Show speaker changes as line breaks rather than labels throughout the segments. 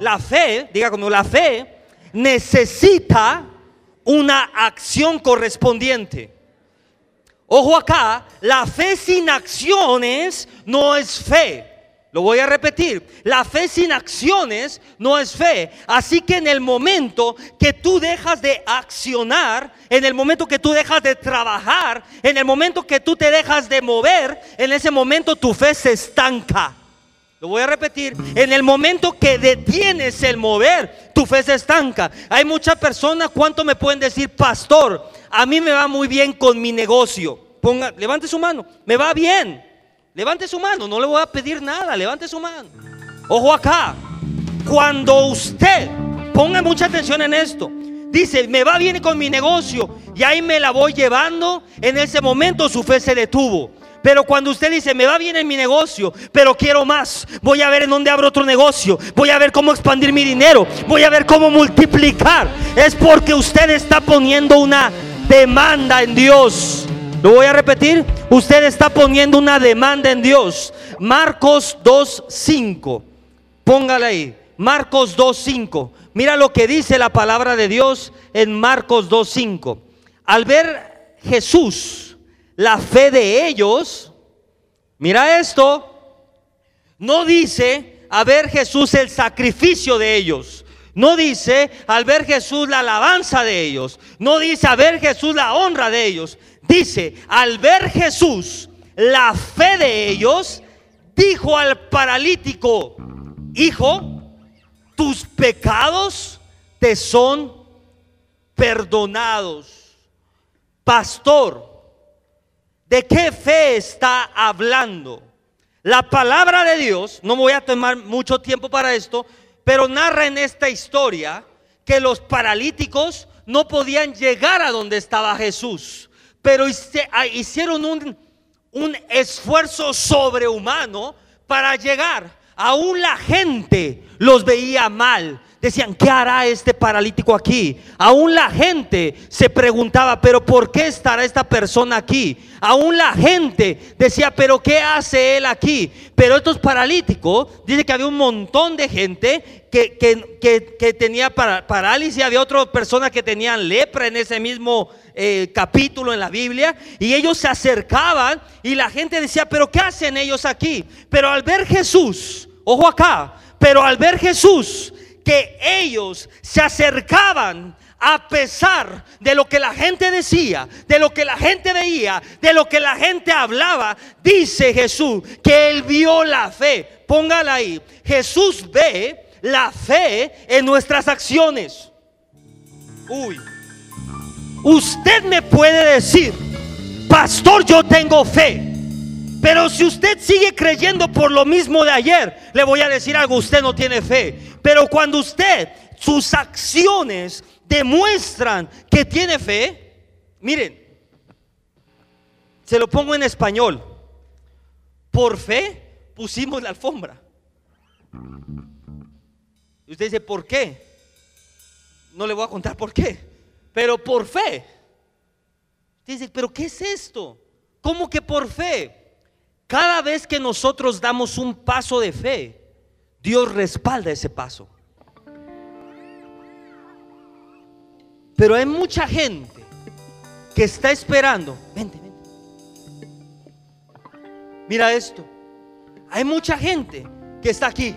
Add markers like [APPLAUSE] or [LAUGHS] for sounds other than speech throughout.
La fe, diga conmigo, la fe necesita una acción correspondiente. Ojo acá, la fe sin acciones no es fe. Lo voy a repetir, la fe sin acciones no es fe. Así que en el momento que tú dejas de accionar, en el momento que tú dejas de trabajar, en el momento que tú te dejas de mover, en ese momento tu fe se estanca. Lo voy a repetir, en el momento que detienes el mover, tu fe se estanca. Hay muchas personas, ¿cuánto me pueden decir, pastor? A mí me va muy bien con mi negocio. Ponga, levante su mano, me va bien. Levante su mano, no le voy a pedir nada, levante su mano. Ojo acá, cuando usted, ponga mucha atención en esto, dice, me va bien con mi negocio y ahí me la voy llevando, en ese momento su fe se detuvo. Pero cuando usted dice, me va bien en mi negocio, pero quiero más, voy a ver en dónde abro otro negocio, voy a ver cómo expandir mi dinero, voy a ver cómo multiplicar, es porque usted está poniendo una demanda en Dios. Lo voy a repetir, usted está poniendo una demanda en Dios. Marcos 2.5, póngale ahí, Marcos 2.5. Mira lo que dice la palabra de Dios en Marcos 2.5. Al ver Jesús, la fe de ellos, mira esto, no dice a ver Jesús el sacrificio de ellos. No dice al ver Jesús la alabanza de ellos. No dice a ver Jesús la honra de ellos. Dice, al ver Jesús la fe de ellos, dijo al paralítico, hijo, tus pecados te son perdonados. Pastor, ¿De qué fe está hablando? La palabra de Dios, no voy a tomar mucho tiempo para esto, pero narra en esta historia que los paralíticos no podían llegar a donde estaba Jesús, pero ah, hicieron un, un esfuerzo sobrehumano para llegar. Aún la gente los veía mal, decían, ¿qué hará este paralítico aquí? Aún la gente se preguntaba, pero ¿por qué estará esta persona aquí? Aún la gente decía, pero ¿qué hace él aquí? Pero estos paralíticos, dice que había un montón de gente que, que, tenía parálisis, había otras personas que tenían lepra en ese mismo eh, capítulo en la Biblia, y ellos se acercaban y la gente decía, pero ¿qué hacen ellos aquí? Pero al ver Jesús, ojo acá, pero al ver Jesús, que ellos se acercaban a pesar de lo que la gente decía, de lo que la gente veía, de lo que la gente hablaba, dice Jesús que él vio la fe. Póngala ahí. Jesús ve la fe en nuestras acciones. Uy. Usted me puede decir, pastor, yo tengo fe. Pero si usted sigue creyendo por lo mismo de ayer, le voy a decir algo, usted no tiene fe. Pero cuando usted, sus acciones demuestran que tiene fe, miren, se lo pongo en español. Por fe pusimos la alfombra. Y usted dice, ¿por qué? No le voy a contar por qué, pero por fe. Usted dice, ¿pero qué es esto? ¿Cómo que por fe? Cada vez que nosotros damos un paso de fe, Dios respalda ese paso. Pero hay mucha gente que está esperando. Vente, vente. Mira esto. Hay mucha gente que está aquí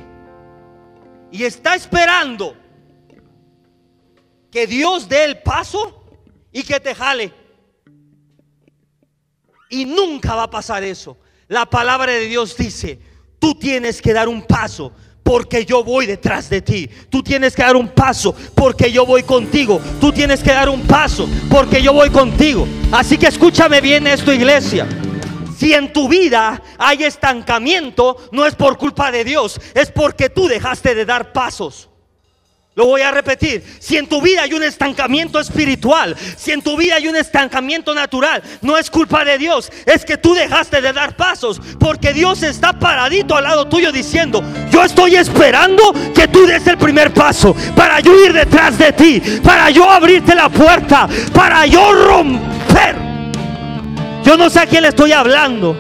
y está esperando que Dios dé el paso y que te jale. Y nunca va a pasar eso. La palabra de Dios dice, tú tienes que dar un paso porque yo voy detrás de ti. Tú tienes que dar un paso porque yo voy contigo. Tú tienes que dar un paso porque yo voy contigo. Así que escúchame bien esto, iglesia. Si en tu vida hay estancamiento, no es por culpa de Dios, es porque tú dejaste de dar pasos. Lo voy a repetir. Si en tu vida hay un estancamiento espiritual, si en tu vida hay un estancamiento natural, no es culpa de Dios, es que tú dejaste de dar pasos, porque Dios está paradito al lado tuyo diciendo, yo estoy esperando que tú des el primer paso para yo ir detrás de ti, para yo abrirte la puerta, para yo romper. Yo no sé a quién le estoy hablando,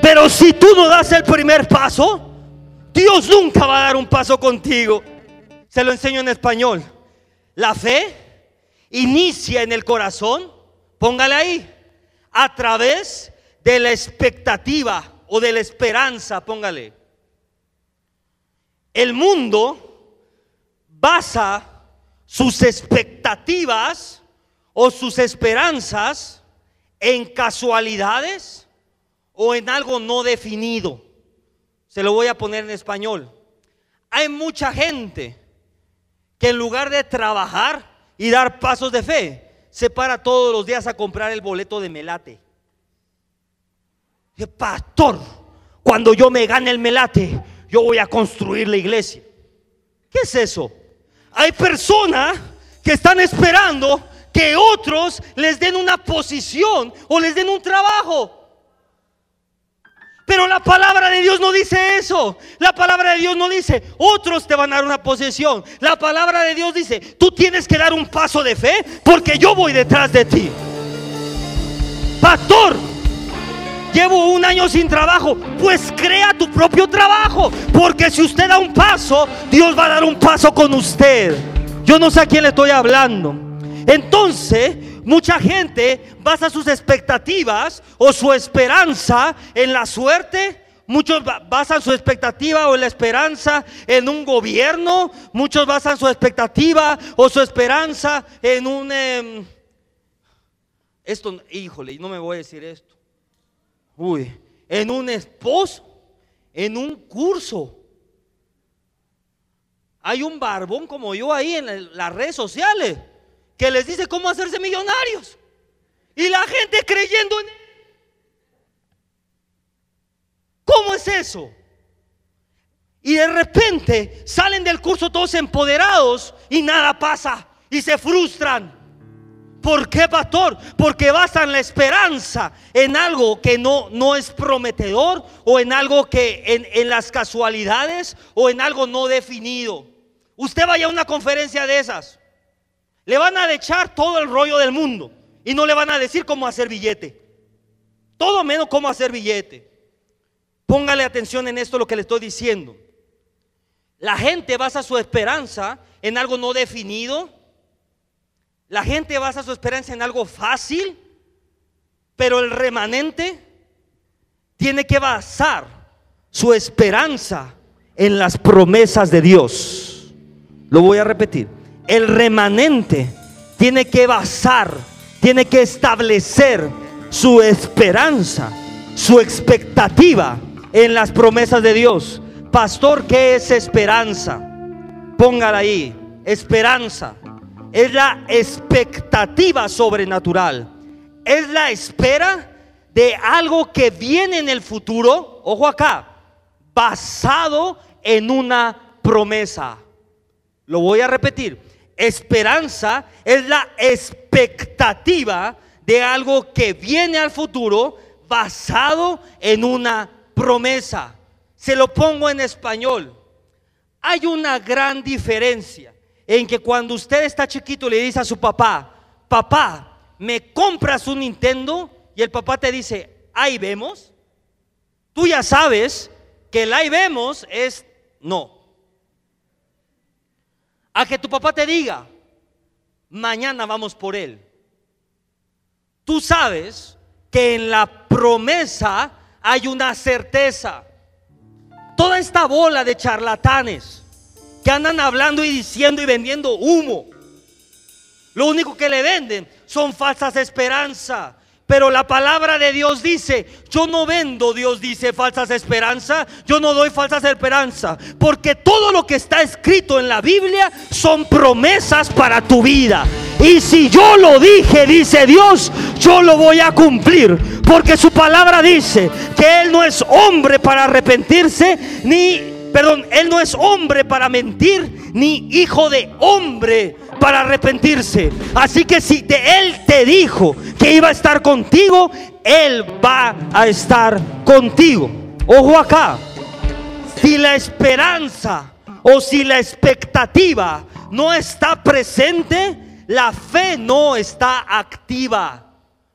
Pero si tú no das el primer paso, Dios nunca va a dar un paso contigo. Se lo enseño en español. La fe inicia en el corazón, póngale ahí, a través de la expectativa o de la esperanza, póngale. El mundo basa sus expectativas o sus esperanzas en casualidades o en algo no definido. Se lo voy a poner en español. Hay mucha gente que en lugar de trabajar y dar pasos de fe, se para todos los días a comprar el boleto de melate. Pastor, cuando yo me gane el melate, yo voy a construir la iglesia. ¿Qué es eso? Hay personas que están esperando que otros les den una posición o les den un trabajo. Pero la palabra de Dios no dice eso. La palabra de Dios no dice, otros te van a dar una posesión. La palabra de Dios dice, tú tienes que dar un paso de fe porque yo voy detrás de ti. Pastor, llevo un año sin trabajo. Pues crea tu propio trabajo. Porque si usted da un paso, Dios va a dar un paso con usted. Yo no sé a quién le estoy hablando. Entonces, Mucha gente basa sus expectativas o su esperanza en la suerte. Muchos basan su expectativa o la esperanza en un gobierno. Muchos basan su expectativa o su esperanza en un... Em, esto, híjole, no me voy a decir esto. Uy, en un esposo, en un curso. Hay un barbón como yo ahí en las redes sociales que les dice cómo hacerse millonarios. Y la gente creyendo en él. ¿Cómo es eso? Y de repente salen del curso todos empoderados y nada pasa y se frustran. ¿Por qué, pastor? Porque basan la esperanza en algo que no, no es prometedor o en algo que en, en las casualidades o en algo no definido. Usted vaya a una conferencia de esas le van a echar todo el rollo del mundo y no le van a decir cómo hacer billete. Todo menos cómo hacer billete. Póngale atención en esto lo que le estoy diciendo. La gente basa su esperanza en algo no definido. La gente basa su esperanza en algo fácil. Pero el remanente tiene que basar su esperanza en las promesas de Dios. Lo voy a repetir el remanente tiene que basar, tiene que establecer su esperanza, su expectativa en las promesas de Dios. Pastor, ¿qué es esperanza? Póngala ahí. Esperanza es la expectativa sobrenatural. Es la espera de algo que viene en el futuro, ojo acá, basado en una promesa. Lo voy a repetir Esperanza es la expectativa de algo que viene al futuro basado en una promesa. Se lo pongo en español. Hay una gran diferencia en que cuando usted está chiquito le dice a su papá, papá, ¿me compras un Nintendo? Y el papá te dice, ahí vemos. Tú ya sabes que el ahí vemos es no a que tu papá te diga, mañana vamos por él. Tú sabes que en la promesa hay una certeza. Toda esta bola de charlatanes que andan hablando y diciendo y vendiendo humo, lo único que le venden son falsas esperanzas. Pero la palabra de Dios dice, yo no vendo, Dios dice, falsas esperanzas, yo no doy falsas esperanzas, porque todo lo que está escrito en la Biblia son promesas para tu vida. Y si yo lo dije, dice Dios, yo lo voy a cumplir, porque su palabra dice que Él no es hombre para arrepentirse, ni Perdón, Él no es hombre para mentir, ni hijo de hombre para arrepentirse. Así que si de Él te dijo que iba a estar contigo, Él va a estar contigo. Ojo acá, si la esperanza o si la expectativa no está presente, la fe no está activa.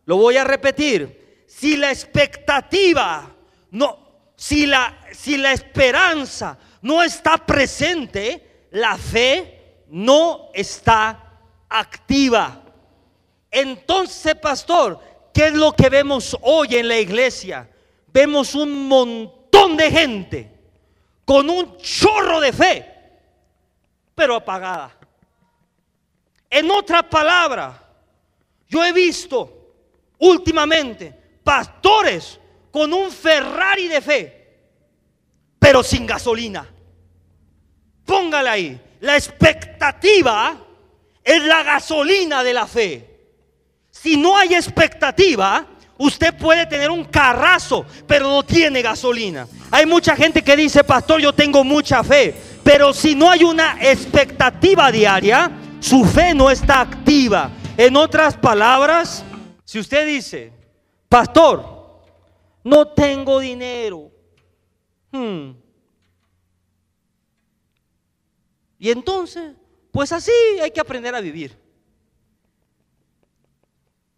Lo voy a repetir. Si la expectativa no, si la, si la esperanza no está presente, la fe no está activa. Entonces, pastor, ¿qué es lo que vemos hoy en la iglesia? Vemos un montón de gente con un chorro de fe, pero apagada. En otra palabra, yo he visto últimamente pastores con un Ferrari de fe, pero sin gasolina. Póngala ahí. La expectativa es la gasolina de la fe. Si no hay expectativa, usted puede tener un carrazo, pero no tiene gasolina. Hay mucha gente que dice, pastor, yo tengo mucha fe, pero si no hay una expectativa diaria, su fe no está activa. En otras palabras, si usted dice, pastor, no tengo dinero. Hmm, Y entonces, pues así hay que aprender a vivir.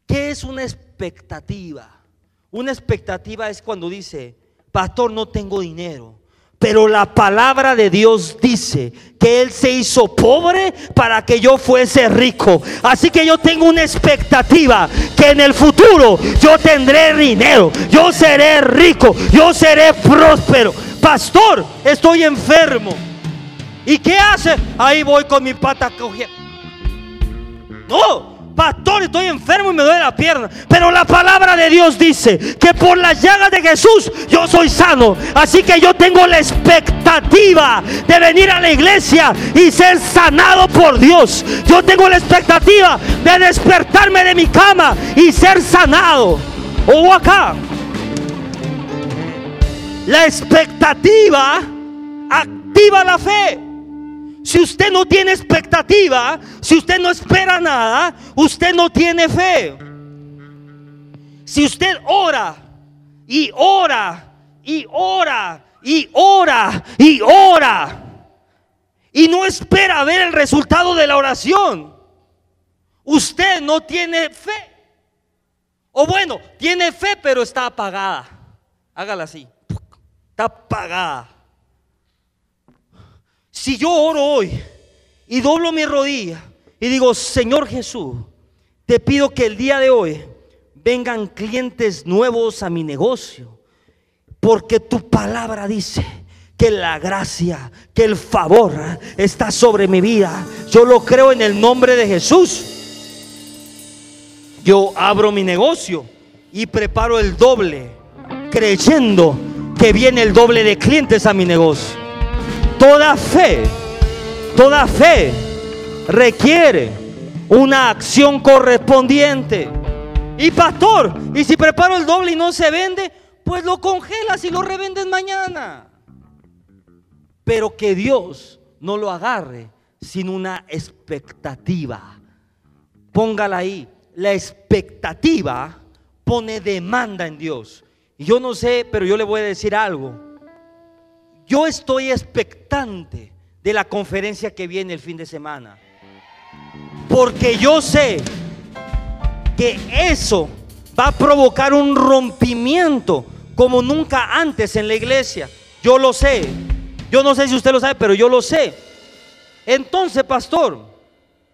¿Qué es una expectativa? Una expectativa es cuando dice, pastor, no tengo dinero. Pero la palabra de Dios dice que Él se hizo pobre para que yo fuese rico. Así que yo tengo una expectativa que en el futuro yo tendré dinero, yo seré rico, yo seré próspero. Pastor, estoy enfermo. ¿Y qué hace? Ahí voy con mi pata cogiendo. No, pastor, estoy enfermo y me duele la pierna. Pero la palabra de Dios dice que por las llagas de Jesús yo soy sano. Así que yo tengo la expectativa de venir a la iglesia y ser sanado por Dios. Yo tengo la expectativa de despertarme de mi cama y ser sanado. O acá. La expectativa activa la fe. Si usted no tiene expectativa, si usted no espera nada, usted no tiene fe. Si usted ora y ora y ora y ora y ora y no espera ver el resultado de la oración, usted no tiene fe. O bueno, tiene fe pero está apagada. Hágala así. Está apagada. Si yo oro hoy y doblo mi rodilla y digo, Señor Jesús, te pido que el día de hoy vengan clientes nuevos a mi negocio, porque tu palabra dice que la gracia, que el favor está sobre mi vida. Yo lo creo en el nombre de Jesús. Yo abro mi negocio y preparo el doble, creyendo que viene el doble de clientes a mi negocio. Toda fe, toda fe requiere una acción correspondiente. Y pastor, y si preparo el doble y no se vende, pues lo congelas y lo revendes mañana. Pero que Dios no lo agarre sin una expectativa. Póngala ahí. La expectativa pone demanda en Dios. Y yo no sé, pero yo le voy a decir algo. Yo estoy expectante de la conferencia que viene el fin de semana. Porque yo sé que eso va a provocar un rompimiento como nunca antes en la iglesia. Yo lo sé. Yo no sé si usted lo sabe, pero yo lo sé. Entonces, pastor,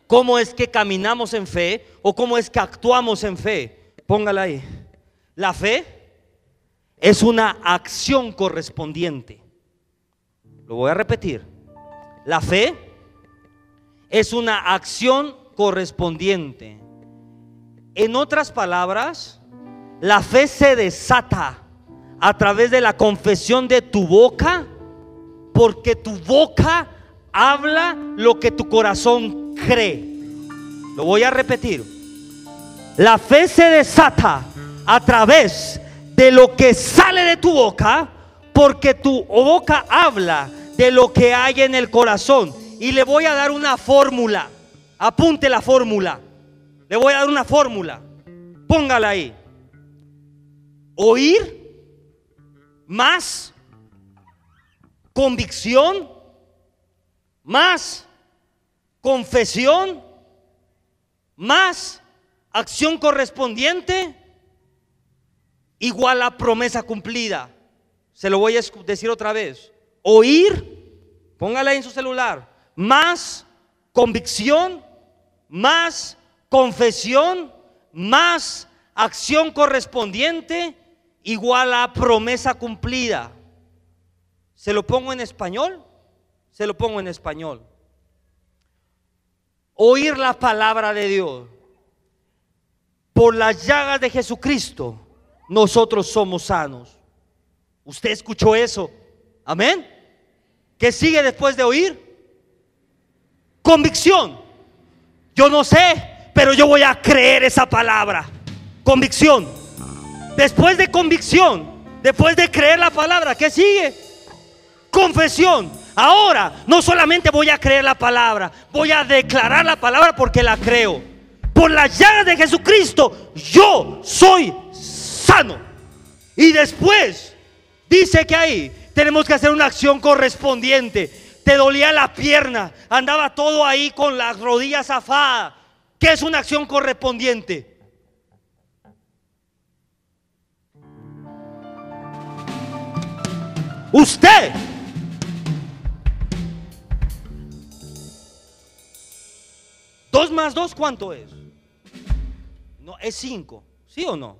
¿cómo es que caminamos en fe o cómo es que actuamos en fe? Póngala ahí. La fe es una acción correspondiente. Lo voy a repetir. La fe es una acción correspondiente. En otras palabras, la fe se desata a través de la confesión de tu boca, porque tu boca habla lo que tu corazón cree. Lo voy a repetir. La fe se desata a través de lo que sale de tu boca, porque tu boca habla de lo que hay en el corazón. Y le voy a dar una fórmula. Apunte la fórmula. Le voy a dar una fórmula. Póngala ahí. Oír más convicción, más confesión, más acción correspondiente, igual a promesa cumplida. Se lo voy a decir otra vez. Oír, póngala en su celular, más convicción, más confesión, más acción correspondiente, igual a promesa cumplida. ¿Se lo pongo en español? Se lo pongo en español. Oír la palabra de Dios. Por las llagas de Jesucristo, nosotros somos sanos. ¿Usted escuchó eso? Amén. ¿Qué sigue después de oír? Convicción. Yo no sé, pero yo voy a creer esa palabra. Convicción. Después de convicción, después de creer la palabra, ¿qué sigue? Confesión. Ahora, no solamente voy a creer la palabra, voy a declarar la palabra porque la creo. Por la llaga de Jesucristo, yo soy sano. Y después, dice que ahí tenemos que hacer una acción correspondiente. Te dolía la pierna, andaba todo ahí con las rodillas afadas. ¿Qué es una acción correspondiente? Usted Dos más dos, ¿cuánto es? No, es cinco. ¿Sí o no?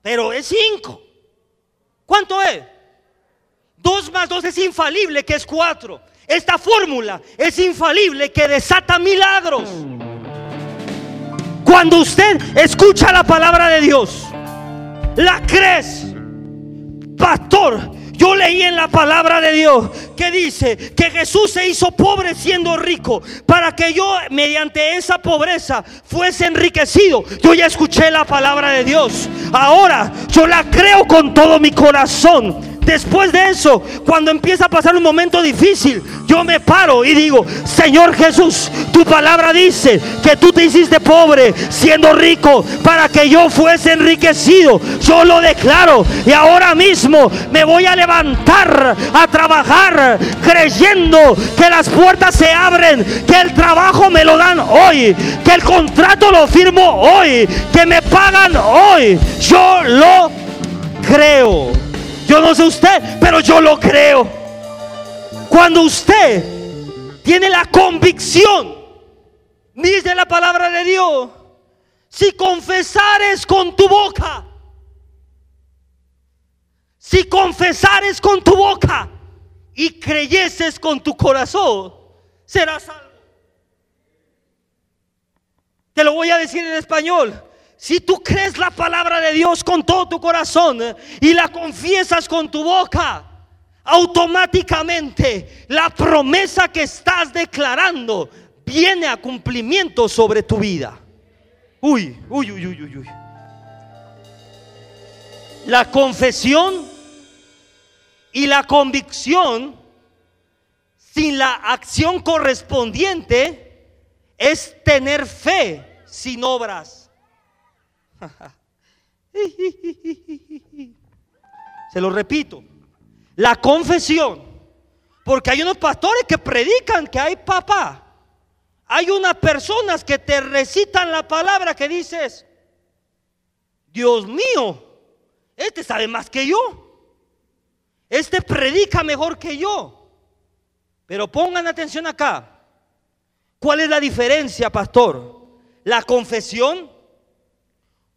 Pero es cinco. ¿Cuánto es? Dos más dos es infalible, que es cuatro. Esta fórmula es infalible, que desata milagros. Cuando usted escucha la palabra de Dios, la crees, pastor, yo leí en la palabra de Dios que dice que Jesús se hizo pobre siendo rico para que yo mediante esa pobreza fuese enriquecido. Yo ya escuché la palabra de Dios. Ahora yo la creo con todo mi corazón. Después de eso, cuando empieza a pasar un momento difícil, yo me paro y digo, Señor Jesús, tu palabra dice que tú te hiciste pobre siendo rico para que yo fuese enriquecido. Yo lo declaro y ahora mismo me voy a levantar a trabajar creyendo que las puertas se abren, que el trabajo me lo dan hoy, que el contrato lo firmo hoy, que me pagan hoy. Yo lo creo. Yo no sé usted, pero yo lo creo. Cuando usted tiene la convicción, dice la palabra de Dios, si confesares con tu boca, si confesares con tu boca y creyeses con tu corazón, serás salvo. Te lo voy a decir en español. Si tú crees la palabra de Dios con todo tu corazón y la confiesas con tu boca, automáticamente la promesa que estás declarando viene a cumplimiento sobre tu vida. Uy, uy, uy, uy, uy. La confesión y la convicción sin la acción correspondiente es tener fe sin obras. [LAUGHS] Se lo repito, la confesión, porque hay unos pastores que predican que hay papá. Hay unas personas que te recitan la palabra que dices, Dios mío, este sabe más que yo. Este predica mejor que yo. Pero pongan atención acá. ¿Cuál es la diferencia, pastor? La confesión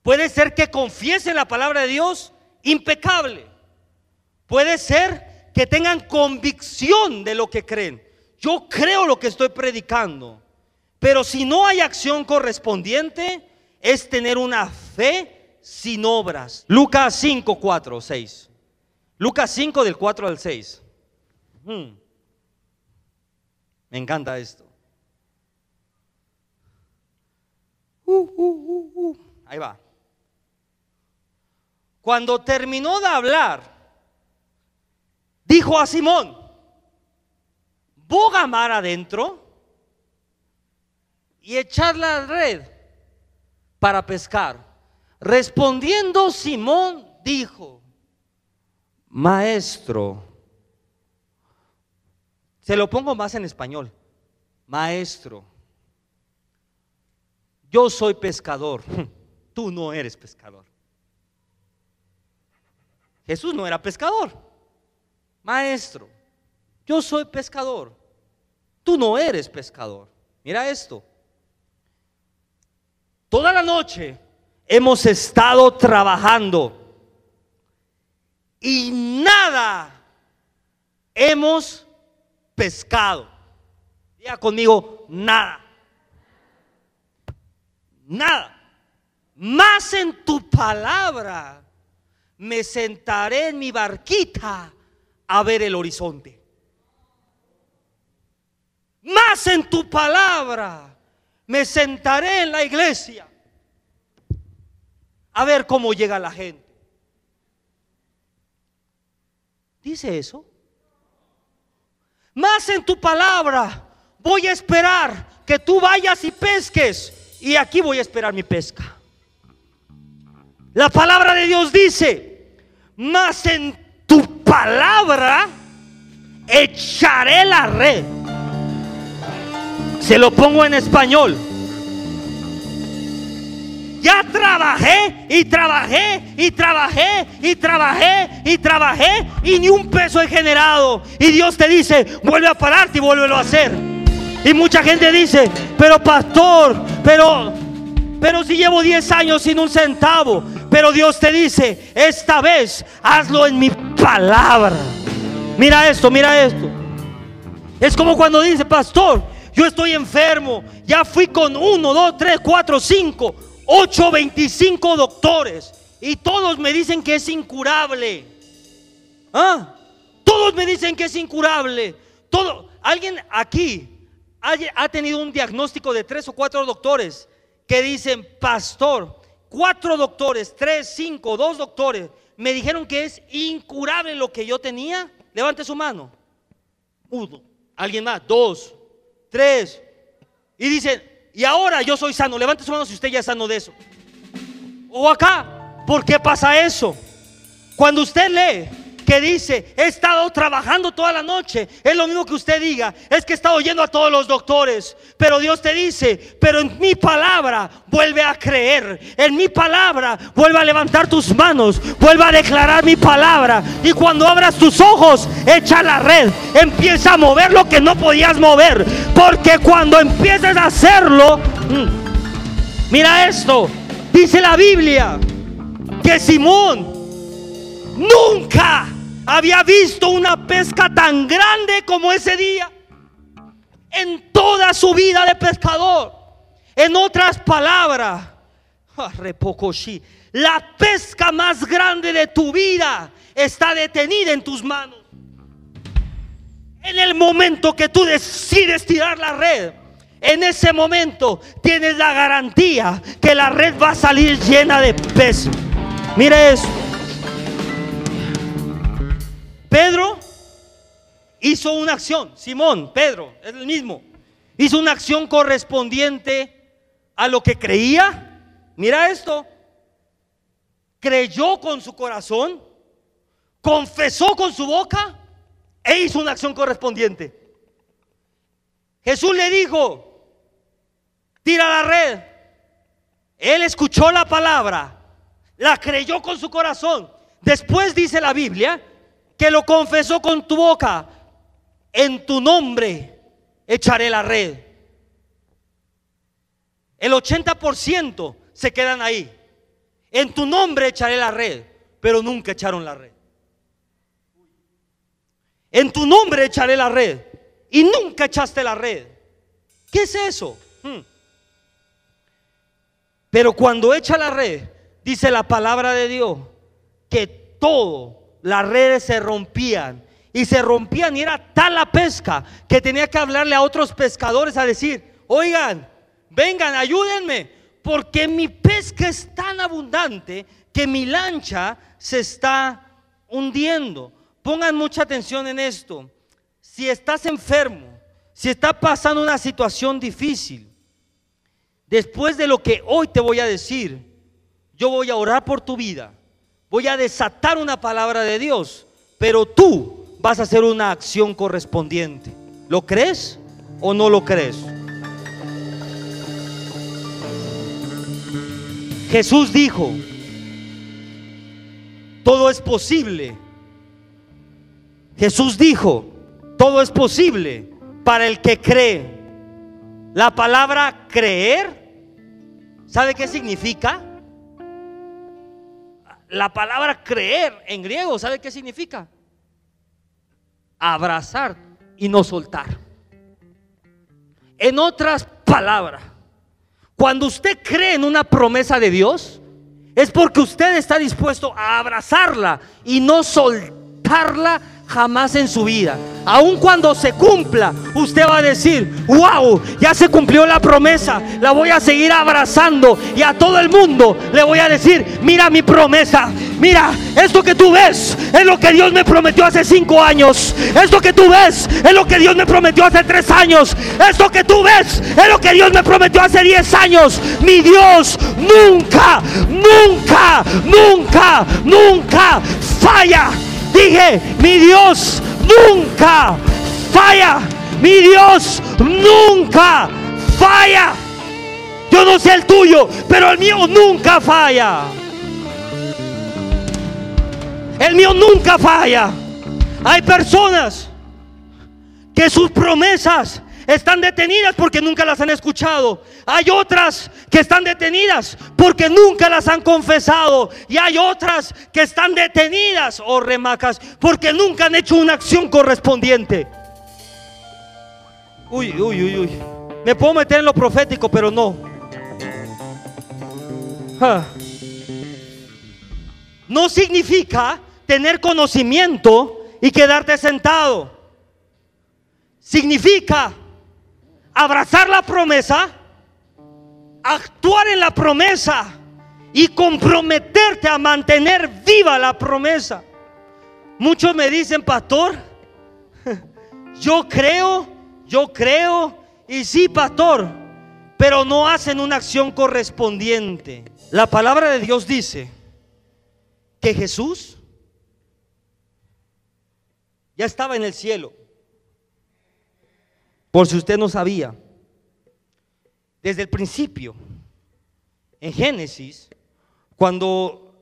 Puede ser que confiesen la palabra de Dios impecable. Puede ser que tengan convicción de lo que creen. Yo creo lo que estoy predicando. Pero si no hay acción correspondiente, es tener una fe sin obras. Lucas 5, 4, 6. Lucas 5 del 4 al 6. Hmm. Me encanta esto. Uh, uh, uh, Ahí va. Cuando terminó de hablar, dijo a Simón, boga mar adentro y echar la red para pescar. Respondiendo Simón dijo, maestro, se lo pongo más en español, maestro, yo soy pescador, [LAUGHS] tú no eres pescador. Jesús no era pescador. Maestro, yo soy pescador. Tú no eres pescador. Mira esto. Toda la noche hemos estado trabajando y nada hemos pescado. Diga conmigo, nada. Nada. Más en tu palabra me sentaré en mi barquita a ver el horizonte. Más en tu palabra me sentaré en la iglesia a ver cómo llega la gente. ¿Dice eso? Más en tu palabra voy a esperar que tú vayas y pesques y aquí voy a esperar mi pesca. La palabra de Dios dice, más en tu palabra echaré la red. Se lo pongo en español. Ya trabajé y trabajé y trabajé y trabajé y trabajé y ni un peso he generado. Y Dios te dice, vuelve a pararte y vuélvelo a hacer. Y mucha gente dice, pero pastor, pero, pero si llevo 10 años sin un centavo. Pero Dios te dice, esta vez hazlo en mi palabra. Mira esto, mira esto. Es como cuando dice, pastor, yo estoy enfermo. Ya fui con uno, dos, tres, cuatro, cinco, ocho, veinticinco doctores. Y todos me dicen que es incurable. ¿Ah? Todos me dicen que es incurable. Todo, alguien aquí ha tenido un diagnóstico de tres o cuatro doctores que dicen, pastor, cuatro doctores, tres, cinco, dos doctores, me dijeron que es incurable lo que yo tenía, levante su mano. Uno, alguien más, dos, tres. Y dicen, y ahora yo soy sano, levante su mano si usted ya es sano de eso. O acá, ¿por qué pasa eso? Cuando usted lee que dice, he estado trabajando toda la noche. Es lo mismo que usted diga, es que he estado yendo a todos los doctores. Pero Dios te dice, pero en mi palabra vuelve a creer. En mi palabra vuelve a levantar tus manos, vuelve a declarar mi palabra. Y cuando abras tus ojos, echa la red, empieza a mover lo que no podías mover. Porque cuando empieces a hacerlo, mm, mira esto, dice la Biblia, que Simón nunca había visto una pesca tan grande como ese día en toda su vida de pescador. En otras palabras, ah, la pesca más grande de tu vida está detenida en tus manos. En el momento que tú decides tirar la red, en ese momento tienes la garantía que la red va a salir llena de peces. Mire eso. Hizo una acción, Simón, Pedro, es el mismo, hizo una acción correspondiente a lo que creía. Mira esto, creyó con su corazón, confesó con su boca e hizo una acción correspondiente. Jesús le dijo, tira la red. Él escuchó la palabra, la creyó con su corazón. Después dice la Biblia que lo confesó con tu boca, en tu nombre echaré la red. El 80% se quedan ahí. En tu nombre echaré la red, pero nunca echaron la red. En tu nombre echaré la red y nunca echaste la red. ¿Qué es eso? Hmm. Pero cuando echa la red, dice la palabra de Dios, que todo las redes se rompían y se rompían y era tal la pesca que tenía que hablarle a otros pescadores a decir, oigan, vengan, ayúdenme, porque mi pesca es tan abundante que mi lancha se está hundiendo. Pongan mucha atención en esto. Si estás enfermo, si está pasando una situación difícil, después de lo que hoy te voy a decir, yo voy a orar por tu vida voy a desatar una palabra de Dios, pero tú vas a hacer una acción correspondiente. ¿Lo crees o no lo crees? Jesús dijo, todo es posible. Jesús dijo, todo es posible para el que cree. La palabra creer, ¿sabe qué significa? La palabra creer en griego, ¿sabe qué significa? Abrazar y no soltar. En otras palabras, cuando usted cree en una promesa de Dios, es porque usted está dispuesto a abrazarla y no soltarla jamás en su vida. Aun cuando se cumpla, usted va a decir, wow, ya se cumplió la promesa, la voy a seguir abrazando y a todo el mundo le voy a decir, mira mi promesa, mira, esto que tú ves es lo que Dios me prometió hace cinco años, esto que tú ves es lo que Dios me prometió hace tres años, esto que tú ves es lo que Dios me prometió hace diez años. Mi Dios nunca, nunca, nunca, nunca falla. Dije, mi Dios nunca falla. Mi Dios nunca falla. Yo no sé el tuyo, pero el mío nunca falla. El mío nunca falla. Hay personas que sus promesas están detenidas porque nunca las han escuchado. Hay otras que están detenidas porque nunca las han confesado. Y hay otras que están detenidas, oh remacas, porque nunca han hecho una acción correspondiente. Uy, uy, uy, uy. Me puedo meter en lo profético, pero no. No significa tener conocimiento y quedarte sentado. Significa abrazar la promesa, actuar en la promesa y comprometerte a mantener viva la promesa. Muchos me dicen, pastor, [LAUGHS] yo creo, yo creo, y sí, pastor, pero no hacen una acción correspondiente. La palabra de Dios dice que Jesús ya estaba en el cielo. Por si usted no sabía, desde el principio, en Génesis, cuando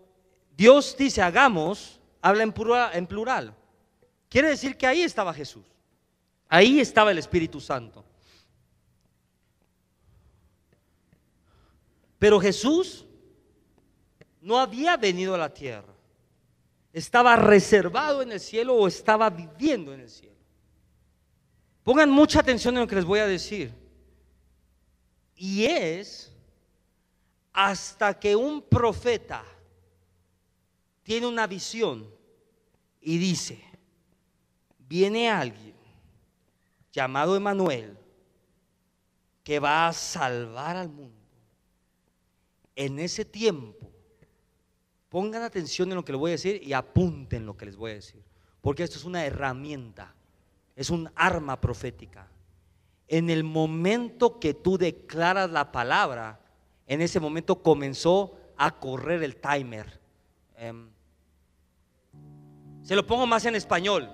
Dios dice hagamos, habla en plural. Quiere decir que ahí estaba Jesús. Ahí estaba el Espíritu Santo. Pero Jesús no había venido a la tierra. Estaba reservado en el cielo o estaba viviendo en el cielo. Pongan mucha atención en lo que les voy a decir. Y es hasta que un profeta tiene una visión y dice, viene alguien llamado Emanuel que va a salvar al mundo. En ese tiempo, pongan atención en lo que les voy a decir y apunten lo que les voy a decir, porque esto es una herramienta es un arma profética. En el momento que tú declaras la palabra, en ese momento comenzó a correr el timer. Em, se lo pongo más en español.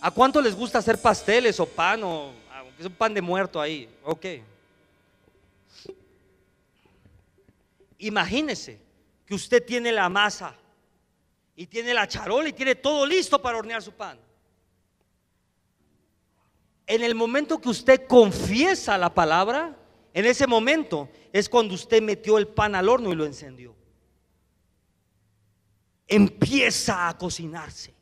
¿A cuánto les gusta hacer pasteles o pan o es un pan de muerto ahí? Ok. Imagínese que usted tiene la masa y tiene la charola y tiene todo listo para hornear su pan en el momento que usted confiesa la palabra, en ese momento es cuando usted metió el pan al horno y lo encendió. Empieza a cocinarse.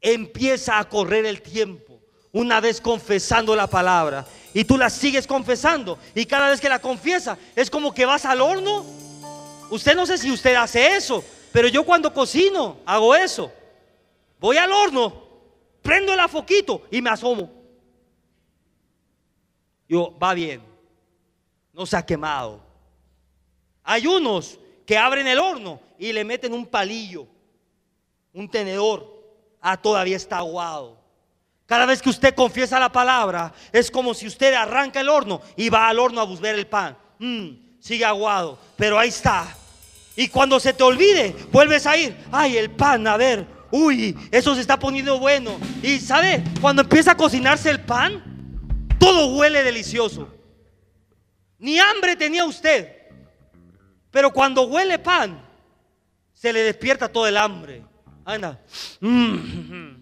Empieza a correr el tiempo. Una vez confesando la palabra. Y tú la sigues confesando. Y cada vez que la confiesa es como que vas al horno. Usted no sé si usted hace eso. Pero yo cuando cocino hago eso. Voy al horno. Prendo el afoquito y me asomo. Yo, va bien, no se ha quemado. Hay unos que abren el horno y le meten un palillo, un tenedor. Ah, todavía está aguado. Cada vez que usted confiesa la palabra, es como si usted arranca el horno y va al horno a buscar el pan. Mm, sigue aguado, pero ahí está. Y cuando se te olvide, vuelves a ir. Ay, el pan, a ver. Uy, eso se está poniendo bueno. Y sabe, cuando empieza a cocinarse el pan, todo huele delicioso. Ni hambre tenía usted. Pero cuando huele pan, se le despierta todo el hambre. Anda. Mm.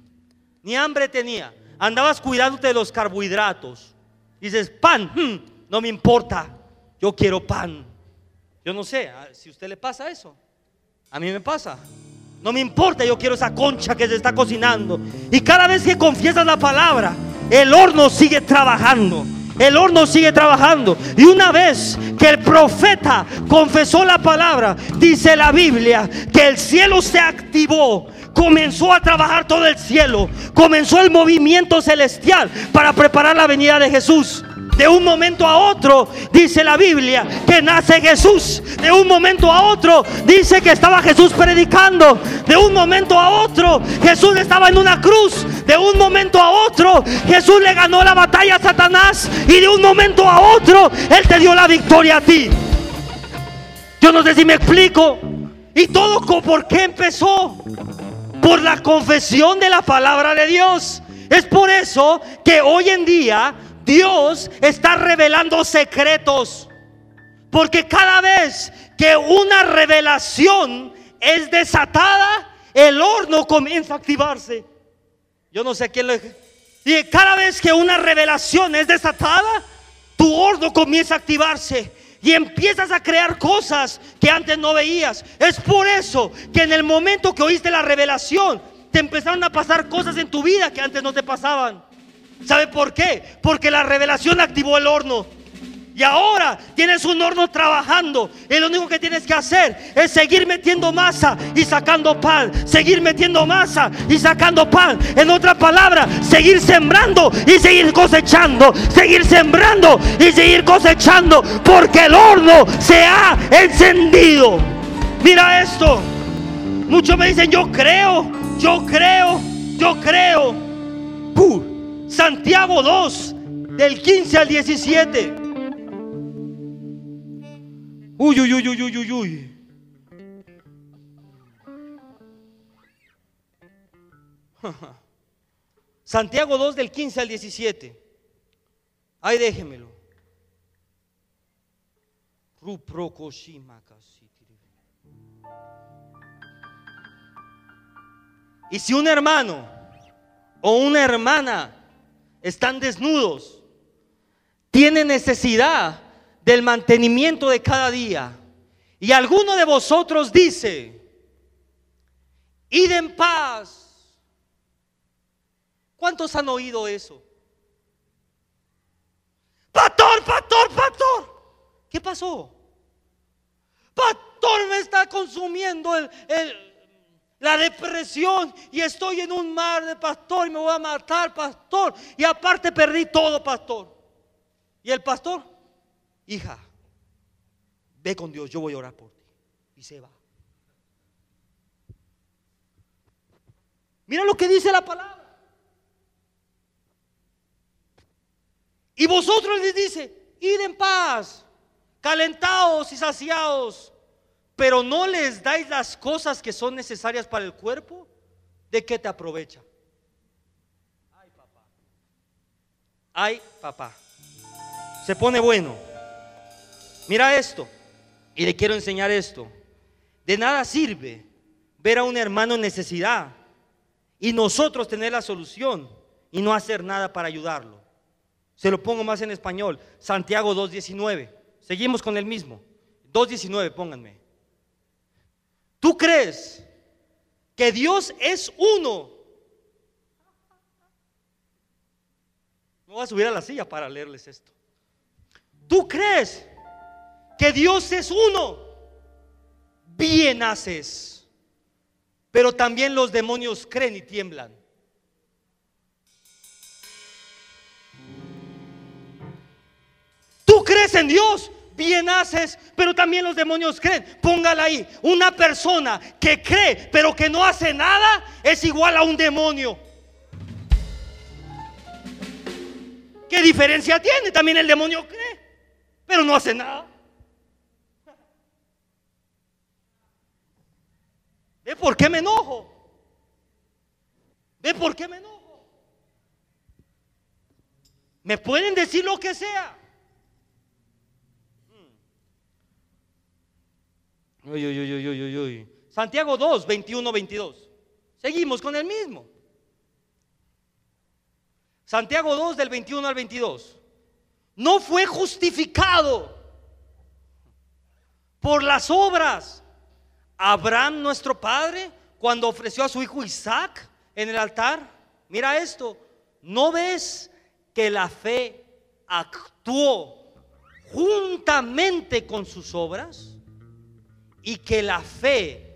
Ni hambre tenía. Andabas cuidándote de los carbohidratos. Dices, pan, mm, no me importa. Yo quiero pan. Yo no sé si a usted le pasa eso. A mí me pasa. No me importa, yo quiero esa concha que se está cocinando. Y cada vez que confiesas la palabra, el horno sigue trabajando. El horno sigue trabajando. Y una vez que el profeta confesó la palabra, dice la Biblia que el cielo se activó. Comenzó a trabajar todo el cielo. Comenzó el movimiento celestial para preparar la venida de Jesús. De un momento a otro, dice la Biblia, que nace Jesús. De un momento a otro, dice que estaba Jesús predicando. De un momento a otro, Jesús estaba en una cruz. De un momento a otro, Jesús le ganó la batalla a Satanás. Y de un momento a otro, Él te dio la victoria a ti. Yo no sé si me explico. ¿Y todo por qué empezó? Por la confesión de la palabra de Dios. Es por eso que hoy en día Dios está revelando secretos. Porque cada vez que una revelación es desatada, el horno comienza a activarse. Yo no sé quién lo... Y cada vez que una revelación es desatada, tu horno comienza a activarse y empiezas a crear cosas que antes no veías. Es por eso que en el momento que oíste la revelación, te empezaron a pasar cosas en tu vida que antes no te pasaban. ¿Sabe por qué? Porque la revelación activó el horno. Y ahora tienes un horno trabajando. Y lo único que tienes que hacer es seguir metiendo masa y sacando pan. Seguir metiendo masa y sacando pan. En otra palabra, seguir sembrando y seguir cosechando. Seguir sembrando y seguir cosechando. Porque el horno se ha encendido. Mira esto. Muchos me dicen, yo creo, yo creo, yo creo. Santiago 2, del 15 al 17. Uy, uy, uy, uy, uy, uy, uy. [LAUGHS] Santiago 2 del 15 al 17. Ahí déjemelo. Y si un hermano o una hermana están desnudos, tienen necesidad del mantenimiento de cada día. Y alguno de vosotros dice, id en paz. ¿Cuántos han oído eso? Pastor, pastor, pastor. ¿Qué pasó? Pastor, me está consumiendo el, el la depresión y estoy en un mar de pastor y me voy a matar, pastor. Y aparte perdí todo, pastor. Y el pastor, hija, ve con Dios, yo voy a orar por ti. Y se va. Mira lo que dice la palabra. Y vosotros les dice, id en paz, calentados y saciados pero no les dais las cosas que son necesarias para el cuerpo, ¿de qué te aprovecha? Ay, papá. Ay, papá. Se pone bueno. Mira esto. Y le quiero enseñar esto. De nada sirve ver a un hermano en necesidad y nosotros tener la solución y no hacer nada para ayudarlo. Se lo pongo más en español. Santiago 2.19. Seguimos con el mismo. 2.19, pónganme. ¿Tú crees que Dios es uno? Me voy a subir a la silla para leerles esto. ¿Tú crees que Dios es uno? Bien haces. Pero también los demonios creen y tiemblan. ¿Tú crees en Dios? Bien haces, pero también los demonios creen. Póngala ahí. Una persona que cree, pero que no hace nada, es igual a un demonio. ¿Qué diferencia tiene? También el demonio cree, pero no hace nada. ¿Ve por qué me enojo? ¿Ve por qué me enojo? Me pueden decir lo que sea. Santiago 2, 21, 22. Seguimos con el mismo. Santiago 2 del 21 al 22. No fue justificado por las obras. Abraham, nuestro padre, cuando ofreció a su hijo Isaac en el altar, mira esto, ¿no ves que la fe actuó juntamente con sus obras? Y que la fe,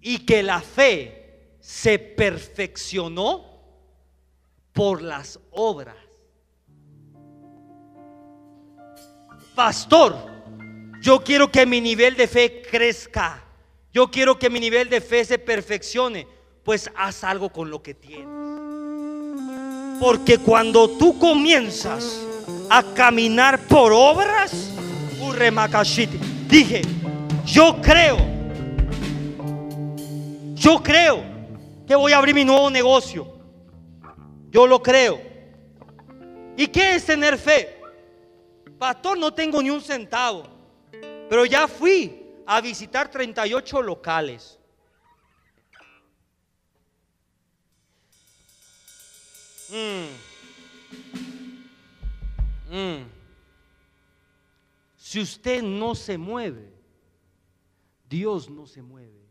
y que la fe se perfeccionó por las obras. Pastor, yo quiero que mi nivel de fe crezca. Yo quiero que mi nivel de fe se perfeccione. Pues haz algo con lo que tienes. Porque cuando tú comienzas a caminar por obras, dije, yo creo, yo creo que voy a abrir mi nuevo negocio. Yo lo creo. ¿Y qué es tener fe? Pastor, no tengo ni un centavo, pero ya fui a visitar 38 locales. Mm. Mm. Si usted no se mueve, Dios no se mueve.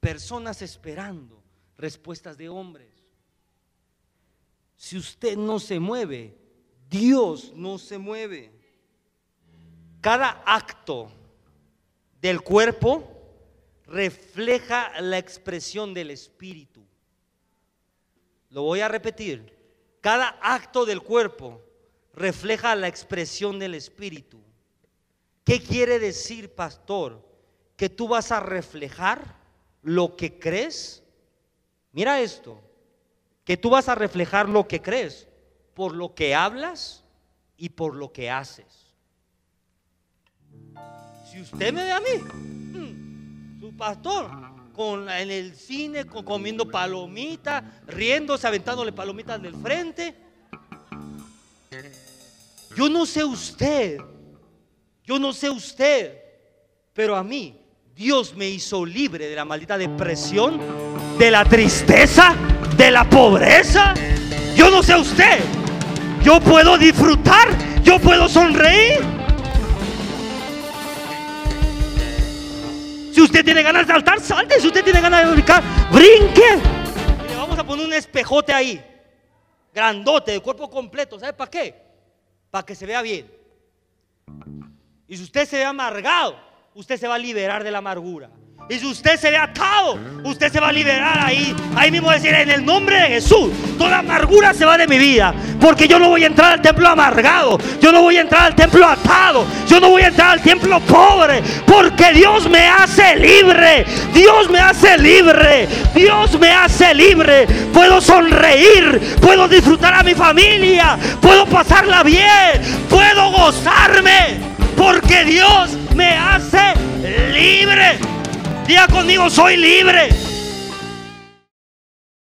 Personas esperando respuestas de hombres. Si usted no se mueve, Dios no se mueve. Cada acto del cuerpo refleja la expresión del espíritu. Lo voy a repetir. Cada acto del cuerpo refleja la expresión del espíritu. ¿Qué quiere decir, pastor? Que tú vas a reflejar lo que crees Mira esto, que tú vas a reflejar lo que crees por lo que hablas y por lo que haces. Si usted me ve a mí, hmm, su pastor, con, en el cine, comiendo palomitas, riéndose, aventándole palomitas del frente. Yo no sé usted, yo no sé usted, pero a mí Dios me hizo libre de la maldita depresión, de la tristeza, de la pobreza. Yo no sé usted. Yo puedo disfrutar, yo puedo sonreír. Si usted tiene ganas de saltar, salte. Si usted tiene ganas de brincar, brinque. Le vamos a poner un espejote ahí, grandote, de cuerpo completo. ¿Sabe para qué? Para que se vea bien. Y si usted se ve amargado, usted se va a liberar de la amargura. Y si usted se ve atado, usted se va a liberar ahí. Ahí mismo decir, en el nombre de Jesús, toda amargura se va de mi vida. Porque yo no voy a entrar al templo amargado. Yo no voy a entrar al templo atado. Yo no voy a entrar al templo pobre. Porque Dios me hace libre. Dios me hace libre. Dios me hace libre. Puedo sonreír. Puedo disfrutar a mi familia. Puedo pasarla bien. Puedo gozarme. Porque Dios me hace libre. Diga conmigo, soy libre.